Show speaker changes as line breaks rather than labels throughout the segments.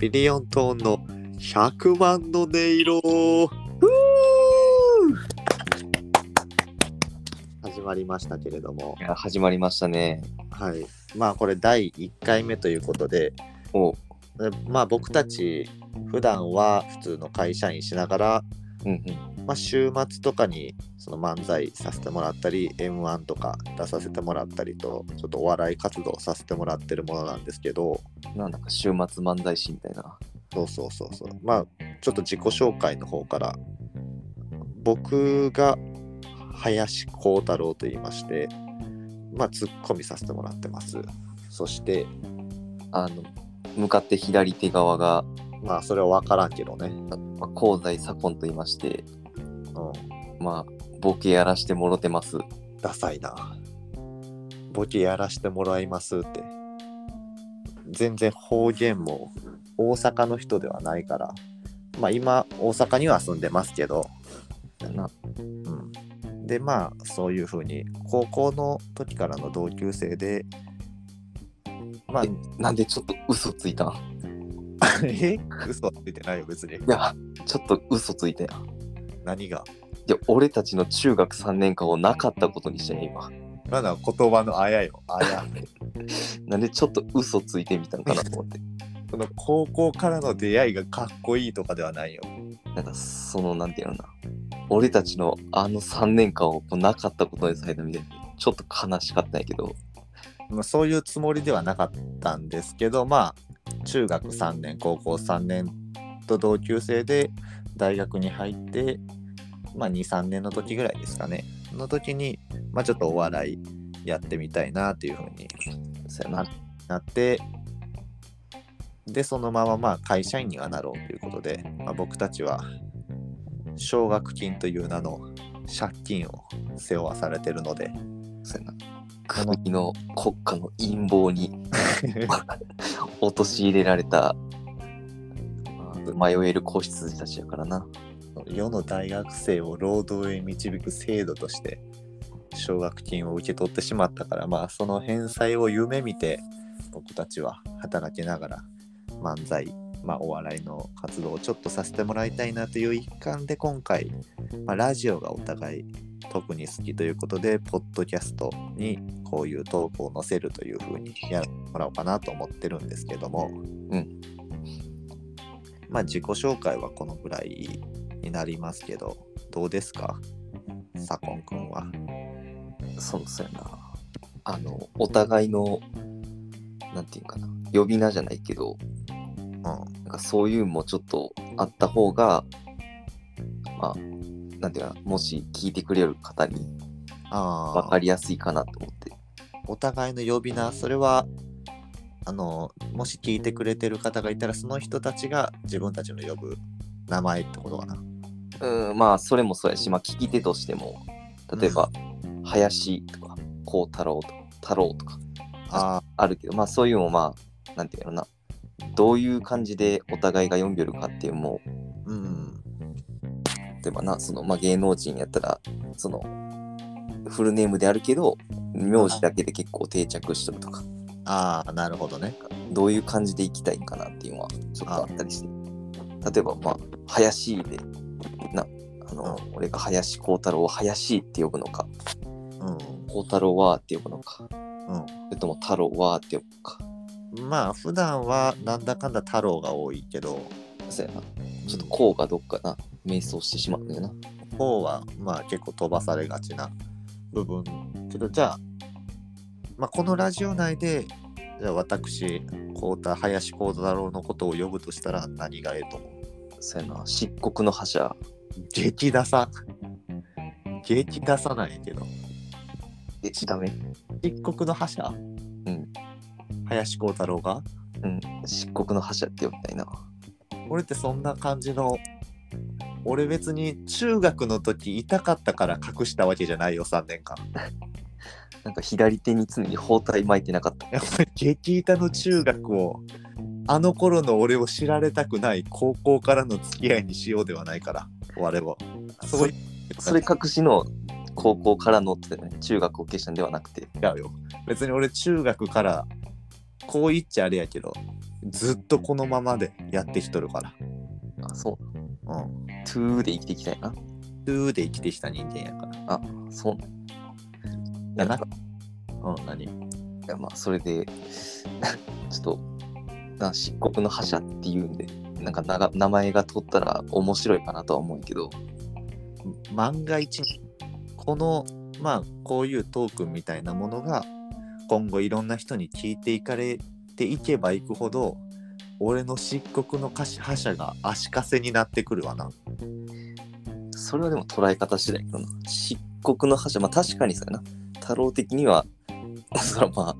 ビリオントーンの100万の音色。始まりましたけれども。
いや始まりましたね。
はい。まあこれ第1回目ということで。
お。
まあ僕たち普段は普通の会社員しながら、
うんうん。
まあ、週末とかにその漫才させてもらったり m 1とか出させてもらったりとちょっとお笑い活動させてもらってるものなんですけど。
なんだか週末漫才師みたいな。
そうそうそうそう。まあちょっと自己紹介の方から僕が林幸太郎と言いましてまあツッコミさせてもらってます。そして
あの、向かって左手側が、
まあそれは分からんけどね。
まあ、香西左近と言いまして、
うん
まあ、ボケやらしてもろてます。
ダサいな。ボケやらしてもらいますって。全然方言も大阪の人ではないから。まあ今大阪には住んでますけど。
な。
うん、でまあそういうふうに高校の時からの同級生でまあ
えなんでちょっと嘘ついたん？
え？嘘はついてないよ別に。
いや、ちょっと嘘ついたやん。い
何が？
や、俺たちの中学3年間をなかったことにしたね、今。
まだ言葉のあやよあや
なんでちょっと嘘ついてみたんかなと思って。
その高校からの出会いがかっこいいとかではないよ
なんか、その、なんていうのかな。俺たちのあの3年間をなかったことにされたみたいで、ちょっと悲しかったんやけど、
まあ、そういうつもりではなかったんですけどまあ中学3年高校3年と同級生で大学に入ってまあ23年の時ぐらいですかねの時にまあちょっとお笑いやってみたいなっていうふうに
な。
なってでそのまままあ会社員にはなろうということで、まあ、僕たちは奨学金という名の借金を背負わされてるので。
国の国家の陰謀に 陥れられた、まあ迷える子羊たちやからな。
世の大学生を労働へ導く制度として奨学金を受け取ってしまったからまあその返済を夢見て僕たちは働きながら漫才、まあ、お笑いの活動をちょっとさせてもらいたいなという一環で今回、まあ、ラジオがお互い特に好きということでポッドキャストにこういうトークを載せるというふうにやってもらおうかなと思ってるんですけども、
うん
まあ自己紹介はこのぐらいになりますけど、どうですか？左近くんは。
そうそうやな。あの、お互いの、なんていうかな、呼び名じゃないけど、
うん。
なんかそういうのもちょっとあった方が、まあ、なんていうかな、もし聞いてくれる方に
ああ、
分かりやすいかなと思って。
お互いの呼び名、それは、あの、もし聞いてくれてる方がいたら、その人たちが自分たちの呼ぶ名前ってことかな。
うん、まあ、それもそうやし、まあ、聞き手としても、例えば、林とか、孝太郎とか、太郎とか、
あ
あるけど、まあ、そういうのも、まあ、なんていうのな、どういう感じでお互いが読んでるかっていうのも、
あ、うん。
例えばな、その、まあ、芸能人やったら、その、フルネームであるけど、名字だけで結構定着しとるとか、
ああ、なるほどね。
どういう感じでいきたいんかなっていうのは、ちょっとあったりして。例えば、まあ、林で、な、あの、俺が林幸太郎を林って呼ぶのか、
う
幸太郎はって呼ぶのか、
ん。
それとも太郎はって呼ぶのか。
うん。まあ、普段はなんだかんだ太郎が多いけど、
そうやな。ちょっとこうがどっかな、迷走してしまうんだよな。
方はまあ結構飛ばされがちな部分けどじゃあ、まあ、このラジオ内でじゃあ私幸太林幸太郎のことを呼ぶとしたら何がええと思う？
そうやな。漆黒の覇者。
激ダサ激ダサないけど
え、ダメ
漆黒の覇者？
うん。
林幸太郎が？
うん。漆黒の覇者って呼びたいな。
俺ってそんな感じの俺別に中学の時痛かったから隠したわけじゃないよ3年間
なんか左手に常に包帯巻いてなかった。
やっぱり激痛の中学をあの頃の俺を知られたくない高校からの付き合いにしようではないから我々はそういう
それ隠しの高校からのってね、中学を消したんではなくて、
違うよ。別に俺中学から、こう言っちゃあれやけど、ずっとこのままでやってきとるから。
あ、そう。
うん。
トゥーで生きていきたいな。
トゥーで生きてきた人間やから。
そう。い
やな
なんか、
うん、何？
いやまあ、それで、ちょっと、な漆黒の覇者っていうんで、なんか名前が取ったら面白いかなとは思うけど、
万が一このまあこういうトークンみたいなものが今後いろんな人に聞いていかれていけばいくほど俺の漆黒の歌詞覇者が足かせになってくるわな。
それはでも捉え方次第やけどな。漆黒の覇者、まあ確かにそうやな。太郎的には、それはまあ、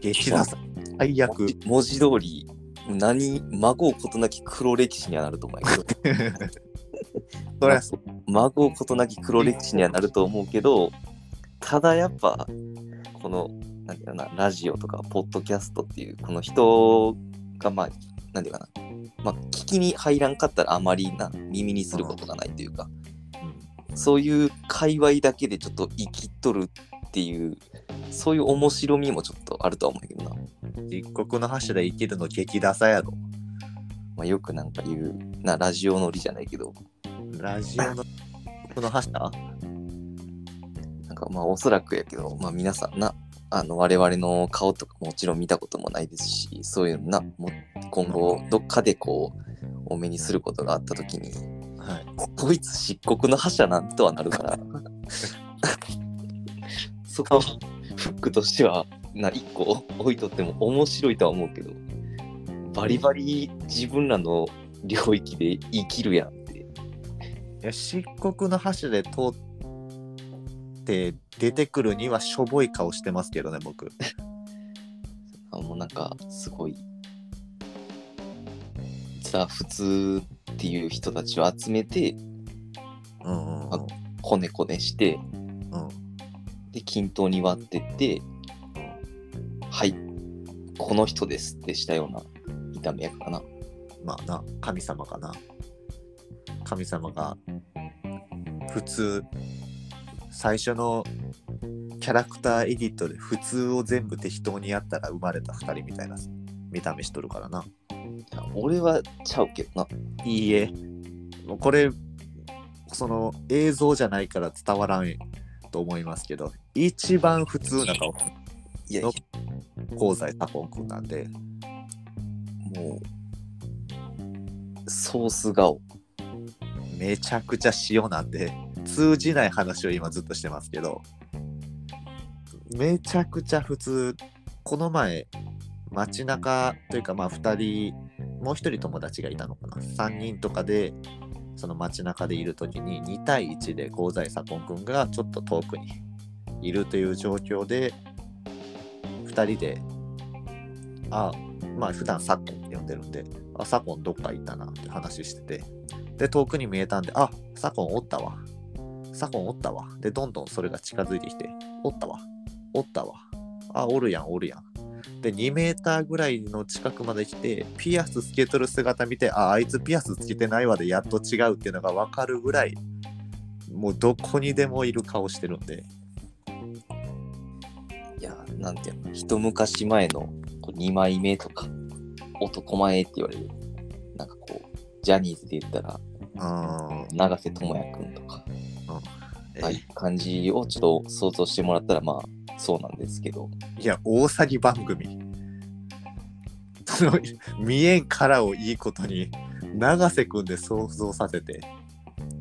激ダサ最悪。
文。字文字通り、何、孫うことなき黒歴史にはなると思うけど、
そりゃそう。
孫うことなき黒歴史にはなると思うけど、ただやっぱ、この、なんていうかな、ラジオとか、ポッドキャストっていう、この人が、まあ、なんていうかな、まあ、聞きに入らんかったらあまりな、耳にすることがないというか、そういう界隈だけでちょっと生きとるっていう、そういう面白みもちょっとあるとは思うけどな。
漆黒の覇者で生きるの激ダサやろ。
まあ、よくなんか言う、な、ラジオ乗りじゃないけど、
ラジオのこの覇者
なんかまあおそらくやけど、まあ皆さんな、あの我々の顔とかもちろん見たこともないですし、そういうのな、も今後どっかでこう、お目にすることがあった時に、
はい。
こいつ漆黒の覇者なんとはなるから、そこはフックとしては、な、一個置いとっても面白いとは思うけど、バリバリ自分らの領域で生きるやんって。
いや漆黒の覇者で通って出てくるにはしょぼい顔してますけどね僕。
あもうなんかすごいザ普通っていう人たちを集めて
うんうんうん
あこねこねして
うん
で均等に割ってってはいこの人ですってしたような炒めやからな。
まあな神様かな。神様が普通最初のキャラクターエディットで普通を全部適当にやったら生まれた2人みたいな見た目しとるからな。
俺はちゃうけどな。い
いえ。これその映像じゃないから伝わらんと思いますけど一番普通な顔。
いやいや。
香西左近君なんで。
もう。ソース顔。
めちゃくちゃ塩なんで。通じない話を今ずっとしてますけど。めちゃくちゃ普通。この前街中というかまあ2人もう1人友達がいたのかな。3人とかでその街中でいる時に2対1で香西左近君がちょっと遠くにいるという状況で2人であまあ普段サッコンって呼んでるんであサコンどっか行ったなって話しててで、遠くに見えたんで、あ、サコンおったわ。サコンおったわ。で、どんどんそれが近づいてきて、おったわ。おったわ。あ、おるやん、おるやん。で、2メーターぐらいの近くまで来て、ピアスつけとる姿見て、あ、あいつピアスつけてないわで、やっと違うっていうのが分かるぐらい、もうどこにでもいる顔してるんで、
いやなんていうの一昔前のこう2枚目とか男前って言われるなんかこうジャニーズで言ったら永瀬智也くんとか、
え
ああいう感じをちょっと想像してもらったらまあそうなんですけど。
いや、大詐欺番組。その見えんからをいいことに、永瀬くんで想像させて、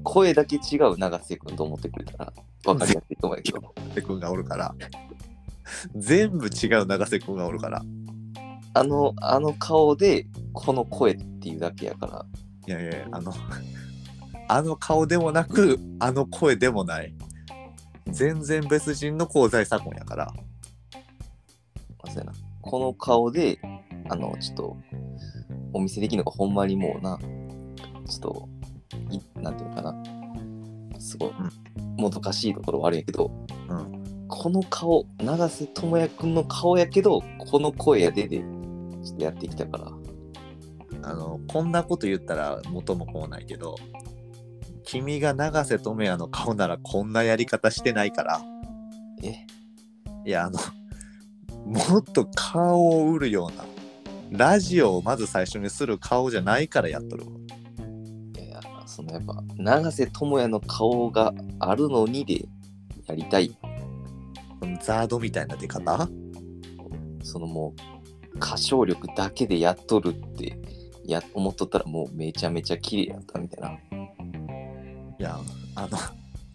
声だけ違う永瀬くんと思ってくれたら分かりやすいと思うけど。
永瀬くんがおるから、全部違う永瀬くんがおるから、
あのあの顔でこの声っていうだけやから。
いやいや、あの、あの顔でもなく、あの声でもない。全然別人の香西左近やから、
まあそうやなこの顔であのちょっとお見せできるのがほんまにもうな。ちょっといなんていうのかな。すごい、もどかしいところはあるんやけど。
うん。
この顔永瀬智也くんの顔やけどこの声やででちょっとやってきたから。
あの、こんなこと言ったら元も子もないけど、君が永瀬智也の顔ならこんなやり方してないから。
え？
いやあのもっと顔を売るようなラジオをまず最初にする顔じゃないからやっとるわ。
いやいや、そのやっぱ、永瀬智也の顔があるのにでやりたい。
ザードみたいな出方？
そのもう、歌唱力だけでやっとるって、や、思っとったらもうめちゃめちゃ綺麗やったみたいな。
いやあの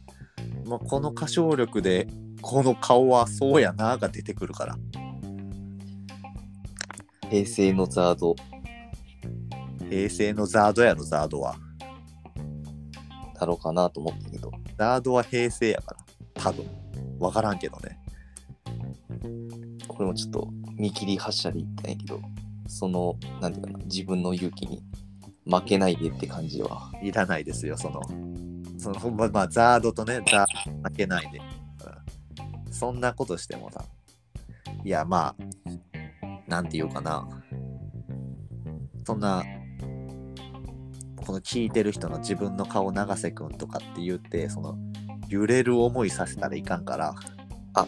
まあこの歌唱力でこの顔はそうやなが出てくるから。
平成のザード。
平成のザードやろザードは。
だろうかなと思ったけど、
ザードは平成やから。多分分からんけどね。
これもちょっと見切り発車で言ったんやけど、その、なんていうかな、自分の勇気に負けないでって感じは。い
らないですよその。そのままあザードとねザード負けないで、うん、そんなことしてもさ。いやまあなんて言うかな。そんなこの聞いてる人の自分の顔永瀬くんとかって言ってその揺れる思いさせたらいかんから。
あ、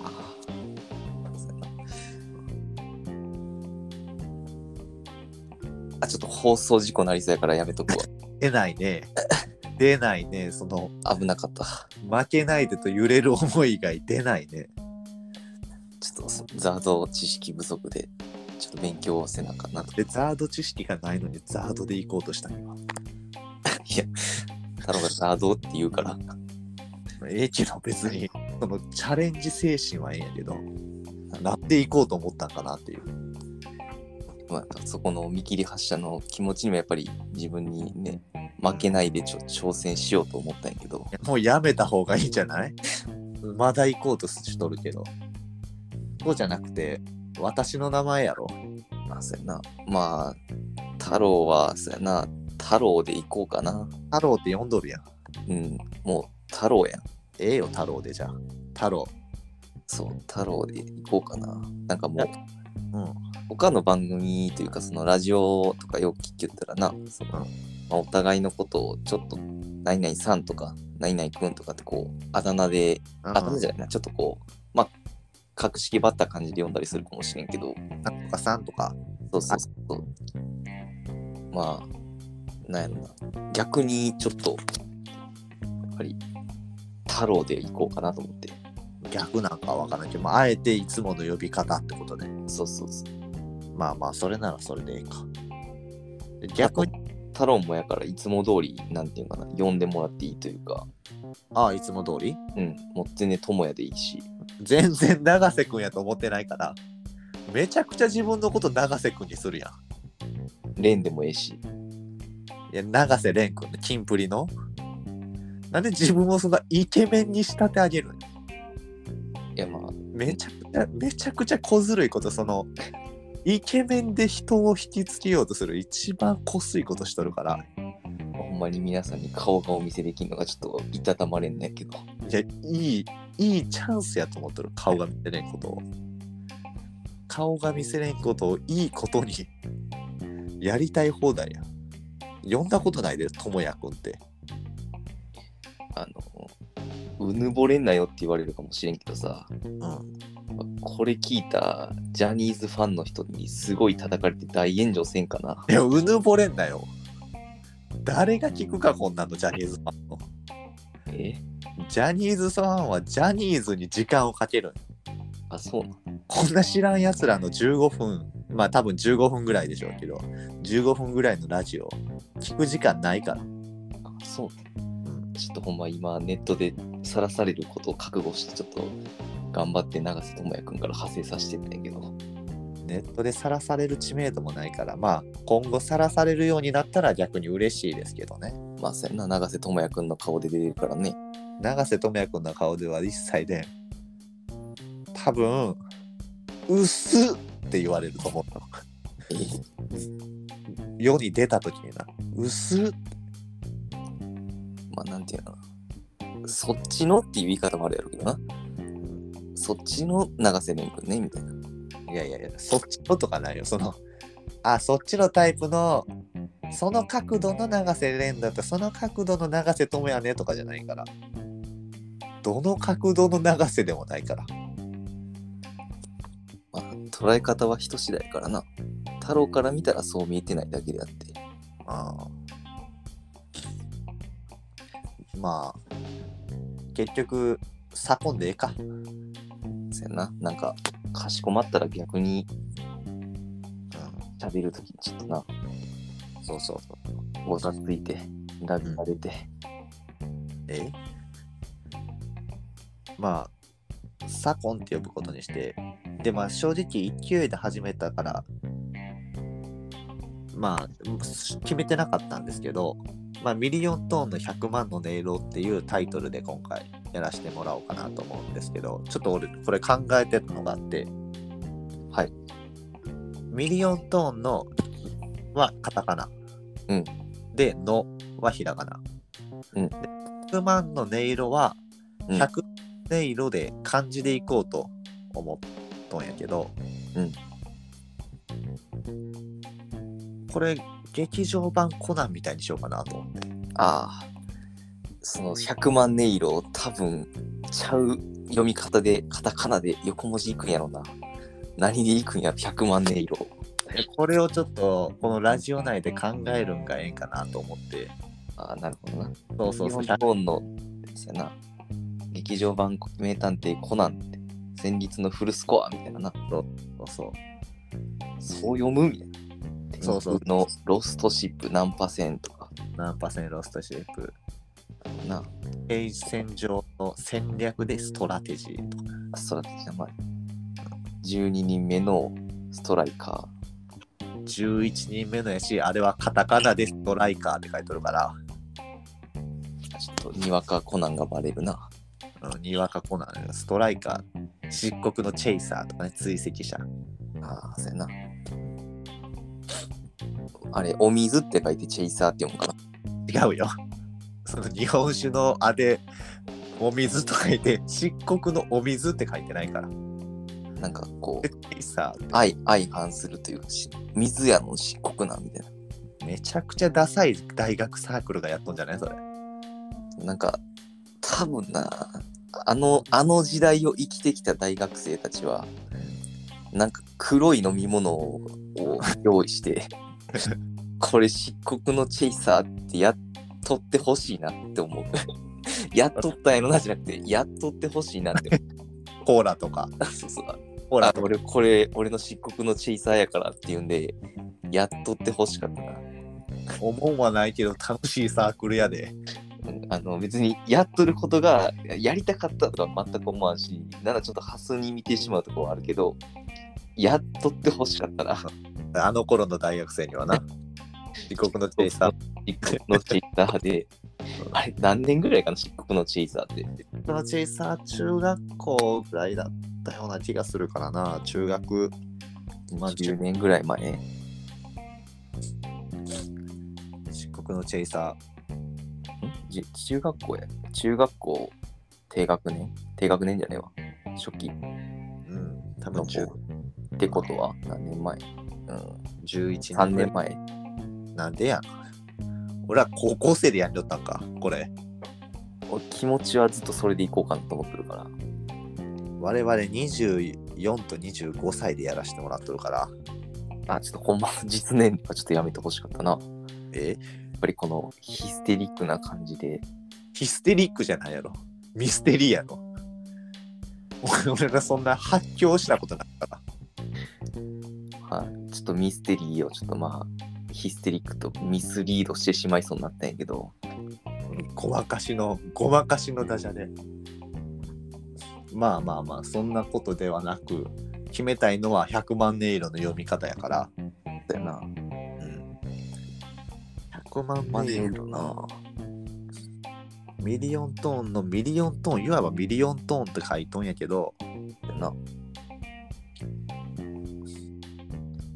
あ、ちょっと放送事故なりそうやからやめとく
出ないね。出ないね。その
わ。危なかった。
負けないでと揺れる思いが出ないね。
ちょっとそザード知識不足で、ちょっと勉強せなあかんなと。
でザード知識がないのにザードで行こうとした今
いや、太郎がザードって言うから、
ええけど別にそのチャレンジ精神はええんやけどなんで行こうと思ったんかなっていう。
まあ、そこの見切り発車の気持ちにもやっぱり自分にね、負けないでちょ挑戦しようと思ったんやけど、
もうやめた方がいいんじゃない？まだ行こうとしとるけど。そうじゃなくて私の名前やろ。
まあ、そうやな。まあ、太郎は、そうやな、太郎で行こうかな。
太郎って呼んどるやん。
うん、もう太郎やん。
ええよ太郎でじゃあ。太郎。
そう、太郎で行こうかな。なんかもう、
うん。
他の番組というか、そのラジオとかよく聞きよったらな、その、まあ、お互いのことをちょっと、何々さんとか、何々くんとかってこう、あだ名で、あだ名じゃないな、ちょっとこう、まあ、格式ばった感じで読んだりするかもしれんけど、
なんとかさんとか。
そうそうそう。まあ、なんやろな。逆にちょっと、やっぱり、太郎で行こうかなと思って。
逆なんかは分からんけど、まあ、あえていつもの呼び方ってことで
そうそうそう。
まあまあそれならそれでいいか。で逆に
太郎もやからいつも通り、なんていうかな、呼んでもらっていいというか、
ああいつも通り？
うん、もう全然友也でいいし、
全然永瀬くんやと思ってないから。めちゃくちゃ自分のこと永瀬くんにするやん。
レンでもええし、
いや、永瀬廉君ね、キンプリの。なんで自分をそんなイケメンに仕立て上げるの
いやまあ、
めちゃくちゃ、めちゃくちゃ小ずるいこと、その、イケメンで人を引きつけようとする一番こすいことしとるから、
ほんまに皆さんに顔がお見せできるのがちょっといたたまれんねんけど、
いや、いい、いいチャンスやと思ってる、顔が見せれんことを。顔が見せれんことをいいことにやりたい放題や。呼んだことないで、ともやくんって。
あの、うぬぼれんなよって言われるかもしれんけどさ、
うん。
これ聞いたジャニーズファンの人にすごい叩かれて大炎上せんかな。
いや、うぬぼれんなよ。誰が聞くか、こんなの、ジャニーズファンの。
え？
ジャニーズファンはジャニーズに時間をかける。
あ、そうなの？
こんな知らんやつらの15分、まあ多分15分ぐらいでしょうけど、15分ぐらいのラジオ、聞く時間ないから。
あ、そうちょっとほんま今ネットでさらされることを覚悟してちょっと頑張って永瀬智也くんから派生させてたんやけど。
ネットでさらされる知名度もないから、まあ今後さらされるようになったら逆に嬉しいですけどね。
まあそやな、永瀬智也くんの顔で出てるからね。
永瀬智也君の顔では一切で、多分、薄っって言われると思うの。
え？
世に出た時にな、薄っ
まあなんていうの。そっちのっていう言い方もあるやろうけどな。そっちの永瀬廉くんね、みたいな。
いやいやいや、そっちのとかないよ。その、あ、そっちのタイプのその角度の永瀬廉だってその角度の永瀬智也ねとかじゃないからどの角度の永瀬でもないから
まあ、捉え方は人次第からな。太郎から見たらそう見えてないだけであって。
ああまあ結局差込んでええか。
そやな。なんか、かしこまったら逆に
う
喋るときちょっとな、
そうそうそう。
ござついて、ラビが出て。
え？まあサコンって呼ぶことにしてでまあ正直勢いで始めたからまあ決めてなかったんですけど、まあ、ミリオントーンの100万の音色っていうタイトルで今回やらせてもらおうかなと思うんですけどちょっと俺これ考えてたのがあって
はい。
ミリオントーンのはカタカナ。
うん
で、のはひらがな。
うん
で100万の音色は
うん
100音色で漢字でいこうと思っとんやけど、
うん
これ、劇場版コナンみたいにしようかなと思って。
ああ、その100万音色を多分ちゃう読み方で、カタカナで横文字いくんやろな。何でいくんやろ、100万音色。
でこれをちょっと、このラジオ内で考えるんがええんかなと思って。
ああ、なるほどな。
そうそうそう。
日本の、そうやな。劇場版名探偵コナンって、戦慄のフルスコアみたいなな。
そうそう。
そう読むみたいな。
そうそう
のロストシップ何パーセントか
何パーセントロストシェイプ。
な。
平戦上の戦略でストラテジーとか。
ストラテジー名前。12人目のストライカ
11人目のやし、あれはカタカナでストライカーって書いてるから、
ー。ちょっとにわかコナンがバレるな。
うんにわかコナン、ストライカー、漆黒のチェイサーとかね、追跡者。
ああ、そうやな。あれ、お水って書いてチェイサーって読むかな？
違うよ。その日本酒のあで、お水と書いて、漆黒のお水って書いてないから。
なんかこ
で
う、
チェイサーって
相相反するというか、し水やの漆黒なんみたい
めちゃくちゃダサい大学サークルがやっとんじゃない？それ。
な。なんか、多分な、あの、あの時代を生きてきた大学生たちは、なんか黒い飲み物を用意して、これ漆黒のチェイサーってやっとってほしいなって思う。やっとったんやろなじゃなくて、やっとってほしいなって思
コーラとか、
う。そうそう。
コーラとか。
あ俺、これ、俺の漆黒のチェイサーやからっていうんで、やっとってほしかったな。
思んはないけど楽しいサークルやで。
うんあの別にやっとることがやりたかったとか全く思わんし、ならちょっとハスに見てしまうところはあるけど、やっとってほしかったな。
あの頃の大学生にはな。漆黒のチェイサー。
漆黒のチェイサーで、あれ、何年ぐらいかな、漆黒のチェイサーって。
漆黒のチェイサー中学校ぐらいだったような気がするからな。中学、まあ、
10年ぐらい前。
漆黒のチェイサ
ん？じ中学校や。中学校低学年？低学年じゃねえわ。初期
ー。うん。多分
の子。ってことは何年前？うん。
11
3
年
年前。
なんでやん。俺は高校生でやんじゃったんか、これ。
俺気持ちはずっとそれでいこうかなと思ってるから。
我々24と25歳でやらせてもらってるから。
あ、ちょっとほんま実年齢はちょっとやめてほしかったな。や
え
っぱりこのヒステリックな感じで、
ヒステリックじゃないやろ。ミステリーやろ。俺がそんな発狂したことないから。
はい、ちょっとミステリーをちょっとまあ、ヒステリックとミスリードしてしまいそうになったんやけど、
ごまかしの、ごまかしのダジャレ。まあまあまあ、そんなことではなく、決めたいのは100万音色の読み方やから。
だよな。
うん。100万音色な。ミリオントーンのミリオントーン、いわばミリオントーンって書いとんやけど、
だ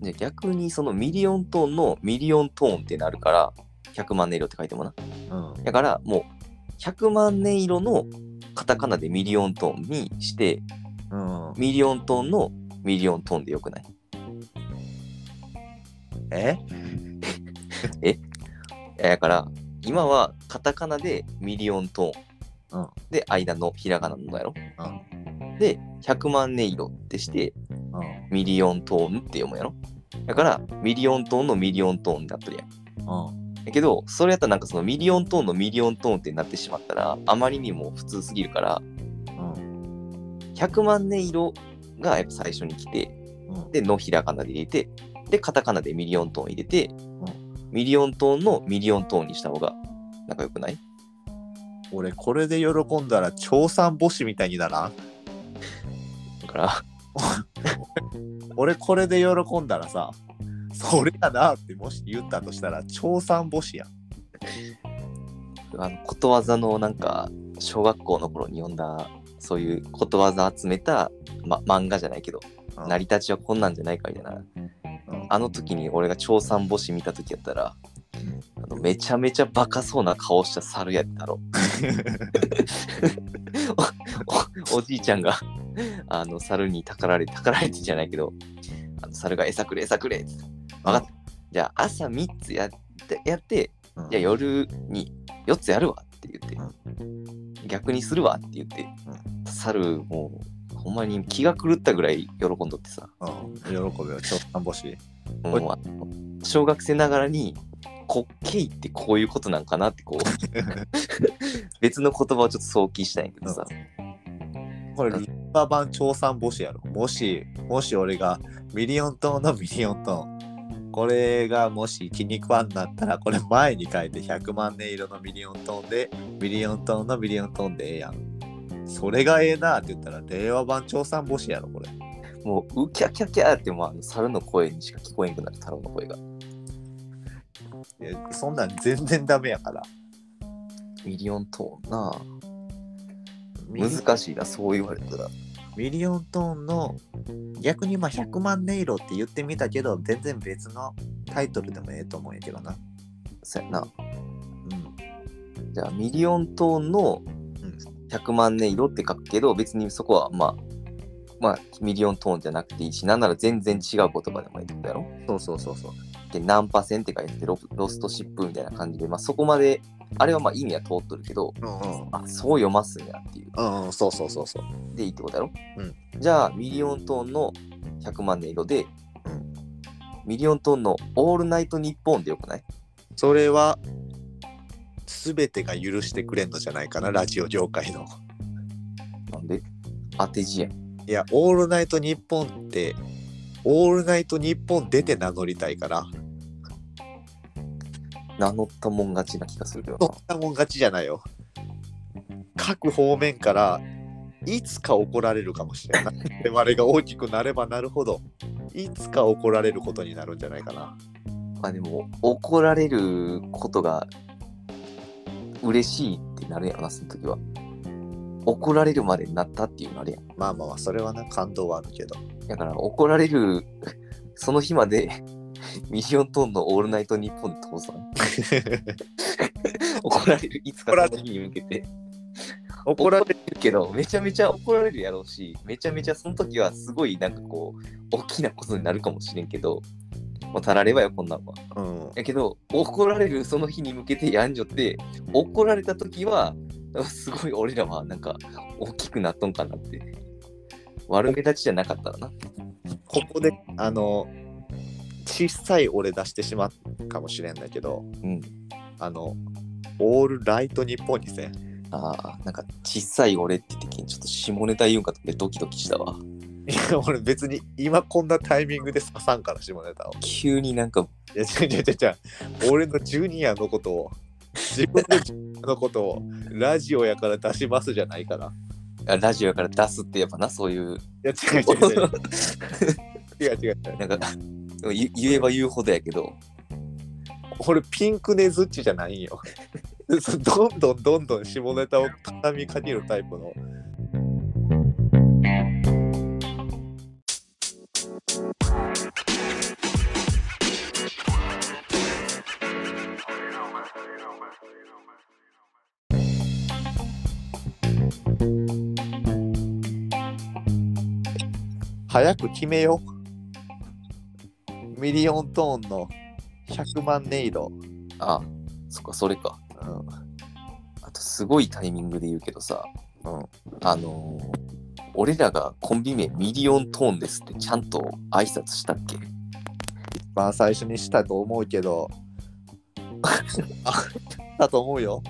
で逆にそのミリオントーンのミリオントーンってなるから、100万音色って書いてもな。
うん。
だからもう、100万音色のカタカナでミリオントーンにして、
うん、
ミリオントーンのミリオントーンでよくない？
え？
え？だから、今はカタカナでミリオントーン。
うん。
で、間のひらがなのやろ。
うん。
で、100万音色ってして、
うん。
ミリオントーンって読むやろ。だから、ミリオントーンのミリオントーンになってるやん。
うん。
だけど、それやったらなんかそのミリオントーンのミリオントーンってなってしまったら、あまりにも普通すぎるから、
うん。
100万音色がやっぱ最初に来て、
うん。
で、のひらがなで入れて、で、カタカナでミリオントーン入れて、ミリオントーンのミリオントーンにした方がなんか良くない？
俺これで喜んだら朝三暮四みたいにならん？
だから、
俺これで喜んだらさそれやなってもし言ったとしたら超賛母子やん。
あのことわざのなんか、小学校の頃に読んだ、そういうことわざ集めた、ま、漫画じゃないけど、
うん。
成り立ちはこんなんじゃないかみたいな。
うん。
あの時に俺が超賛母子見た時やったら、あのめちゃめちゃバカそうな顔した猿やったろ。おおじいちゃんがあの猿にたかられたかられてじゃないけど、あの猿が餌くれ餌くれって。分かった。じゃあ朝3つやって、やって
うん。
じゃあ夜に4つやるわって言って、逆にするわって言って、猿もうほんまに気が狂ったぐらい喜んどってさ、
うん。喜ぶよ。超賛母子
もうあの小学生ながらに滑稽ってこういうことなんかなってこう。別の言葉をちょっと想起したんやけどさ、
これリッパー版超賛母子やろ。もしもし俺がミリオントーンのミリオントーン。これがもし気に食わんなったらこれ前に書いて100万音色のミリオントーンでミリオントーンのミリオントーンでええやん。それがええなって言ったら令和版朝三暮四やろこれ。
もうウキャキャキャってもうあの猿の声にしか聞こえんくなる太郎の声が
いやそんなん全然ダメやから
ミリオントーンな難しいなそう言われたら
ミリオントーンの逆にまあ100万音色って言ってみたけど全然別のタイトルでもええと思うんやけどな。
そうやな
うん。
じゃあミリオントーンの
うん
100万音色って書くけど別にそこはまあまあミリオントーンじゃなくていいしなんなら全然違う言葉でもいいってことやろ？
そうそうそうそう。
で難破船って書いててロ Lost Ship みたいな感じで、まあ、そこまであれはまあ意味は通っとるけど
うんうん。
あそう読ますんやっていう。
うんうん、そうそうそうそう。
でいいってことやろ、
うん。
じゃあミリオントーンの100万音色で、
うん。
ミリオントーンのオールナイトニッポンでよくない？
それは全てが許してくれんのじゃないかな、ラジオ業界の。
なんで？当て字やん。
いや、オールナイトニッポンって、オールナイトニッポン出て名乗りたいから、
名乗ったもん勝ちな気がするけど
そんなもん勝ちじゃないよ。各方面からいつか怒られるかもしれない。我々が大きくなればなるほど、いつか怒られることになるんじゃないかな。
まあでも怒られることが嬉しいってなるやろなその時は怒られるまでになったっていうのあれやん
まあまあまあ、それはな、感動はあるけど。
だから怒られるその日までミリオントーンのオールナイトニッポンで通さん怒られるいつかその日に向けて。
怒られ
るけどめちゃめちゃ怒られるやろうしめちゃめちゃその時はすごいなんかこう大きなことになるかもしれんけどもうたらればよこんなんは。
うん。
やけど怒られるその日に向けてやんじょって怒られた時はすごい俺らはなんか大きくなっとんかなって。悪目立ちじゃなかったらな。
ここで、あの、小さい俺出してしまうかもしれんだけど、
うん
あの、オールライトニッポンにせ。
ああなんか小さい俺って言ってけんちょっと下ネタ言うんかってドキドキしたわ
いや、俺別に今こんなタイミングで刺さんから下ネタを。
急になんか
いや、違う違う違う。俺のジュニアのことを、自分のジュニアのことをラジオやから出しますじゃないから。
あラジオやから出すってやっぱなそういう
いや、違う違う違う。違う違う違う。
なんか言言えば言うほどやけど
俺ピンクネズッチじゃないんよ。どんどんどんどん下ネタを畳みかけるタイプの。早く決めよう。ミリオントーンの100万音色。
あ、そっか、それか。
うん。
あと、すごいタイミングで言うけどさ、
うん。
あのー俺らがコンビ名ミリオントーンですってちゃんと挨拶したっけ？
まあ最初にしたと思うけど。あ、だと思うよ。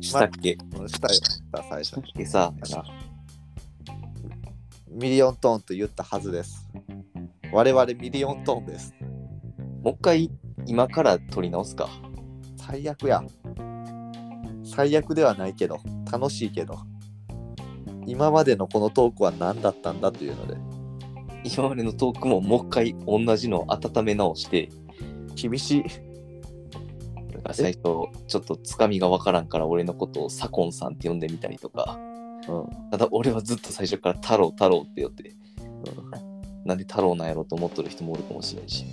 したっけ、
うんしたよ。した最初に。
でさ、
ミリオントーンと言ったはずです。我々ミリオントーンです。
もう一回今から撮り直すか。
最悪や。最悪ではないけど、楽しいけど。今までのこのトークは何だったんだというので、
今までのトークももう一回同じのを温め直して、
厳しい。
だから最初ちょっとつかみがわからんから俺のことをサコンさんって呼んでみたりとか、
うん。
ただ俺はずっと最初から太郎太郎って呼って、なんで太郎なんやろと思ってる人もおるかもしれんし。や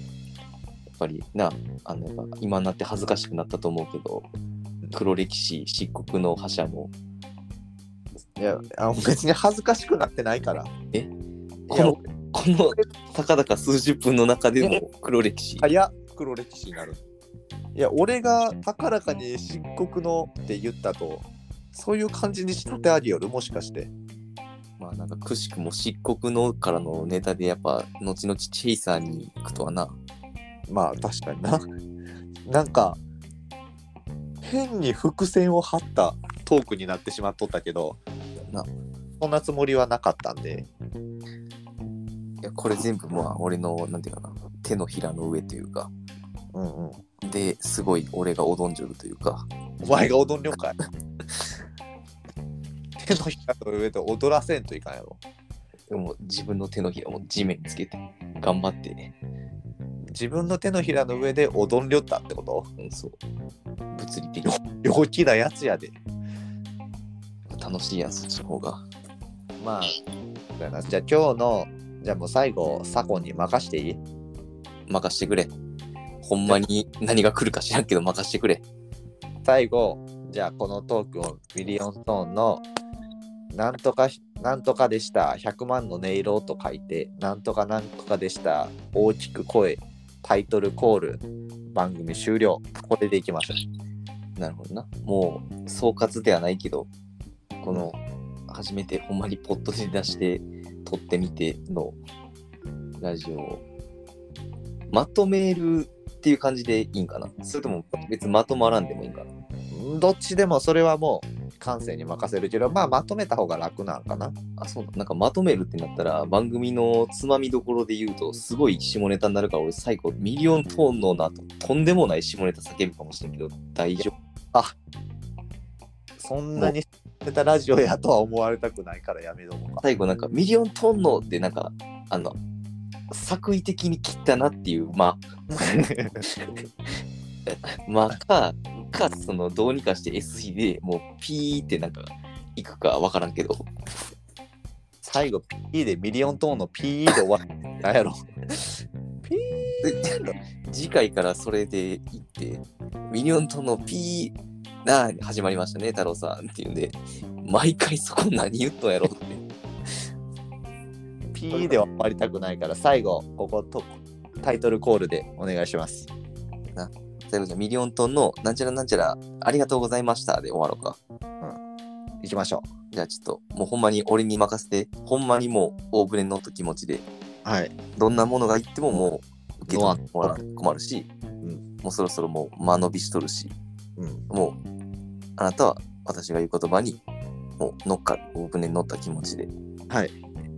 っぱりな、あのやっぱ今になって恥ずかしくなったと思うけど、黒歴史、漆黒の覇者も、
いや、あ別に恥ずかしくなってないから。
え？
いや
この、この、たかだか数十分の中でも黒歴史。
早黒歴史になる。いや、俺が高らかに漆黒のって言ったと、そういう感じに仕立て上げよる、もしかして。
まあなんかくしくも漆黒のからのネタでやっぱ後々チェイサーに行くとはな。
まあ、確かにな。なんか、変に伏線を張ったトークになってしまっとったけど、
な
そんなつもりはなかったんで、
いやこれ全部まあ俺のなんていうかな手のひらの上というか
うんうん。
ですごい俺が踊んじょるというか
お前が踊んりょんかい。手のひらの上で踊らせんといかんやろ。
でも自分の手のひらも地面につけて頑張って。ね、
自分の手のひらの上で踊んりょったってこと？
うん、そう。物理的。に
陽気なやつやで。
楽しいやんそっちの方が。
まあ、じゃあ今日の、じゃあもう最後、サコンに任していい？
任してくれ。ほんまに何が来るか知らんけど任してくれ。
最後、じゃあこのトークをミリオントーンのなんとかなんとかでした。100万の音色と書いてなんとかなんとかでした。大きく声タイトルコール番組終了。これでいきましょ
なるほどな。もう総括ではないけどこの初めてほんまにポッドで出して撮ってみてのラジオを。まとめるっていう感じでいいんかな。それとも別にまとまらんでもいいんかな。
どっちでもそれはもう感性に任せるけどまあまとめた方が楽なんかな。
あ、そうなんかまとめるってなったら番組のつまみどころで言うとすごい下ネタになるから俺最後ミリオントーンのなととんでもない下ネタ叫ぶかもしれんけど大丈夫？
そんなにネタラジオやとは思われたくないからやめとこうか。
最後なんかミリオントーンのってなんかあの作為的に切ったなっていうまあ まあかかそのどうにかして SE でもうピーってなんかいくかわからんけど。
最後 P でミリオントーンの P で終わる。なんやろ。P
次回からそれでいってミリオントーンのピーなあ始まりましたね太郎さんっていうんで毎回そこ何言っとんやろって。
P では終わりたくないから最後こことタイトルコールでお願いします
最後じゃあミリオントーンのなんちゃらなんちゃらありがとうございました。で終わろうか。
行きましょ
じゃあちょっともうほんまに俺に任せてほんまにもう大船に乗った気持ちで
うはい。
どんなものが言ってももう受け取ってもらう困るし、
ん。
もうそろそろもう間延びしとるし
うん。
もうあなたは私が言う言葉にもう乗っかる大船に乗った気持ちで。
はい。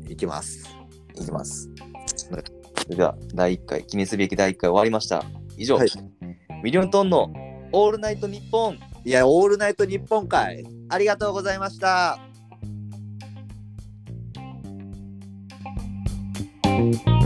行きます。
いきます。それでは第1回記念すべき第1回終わりました。以上、
はい
ミリオントンのオールナイトニッポン。
いやオールナイトニッポン会ありがとうございました「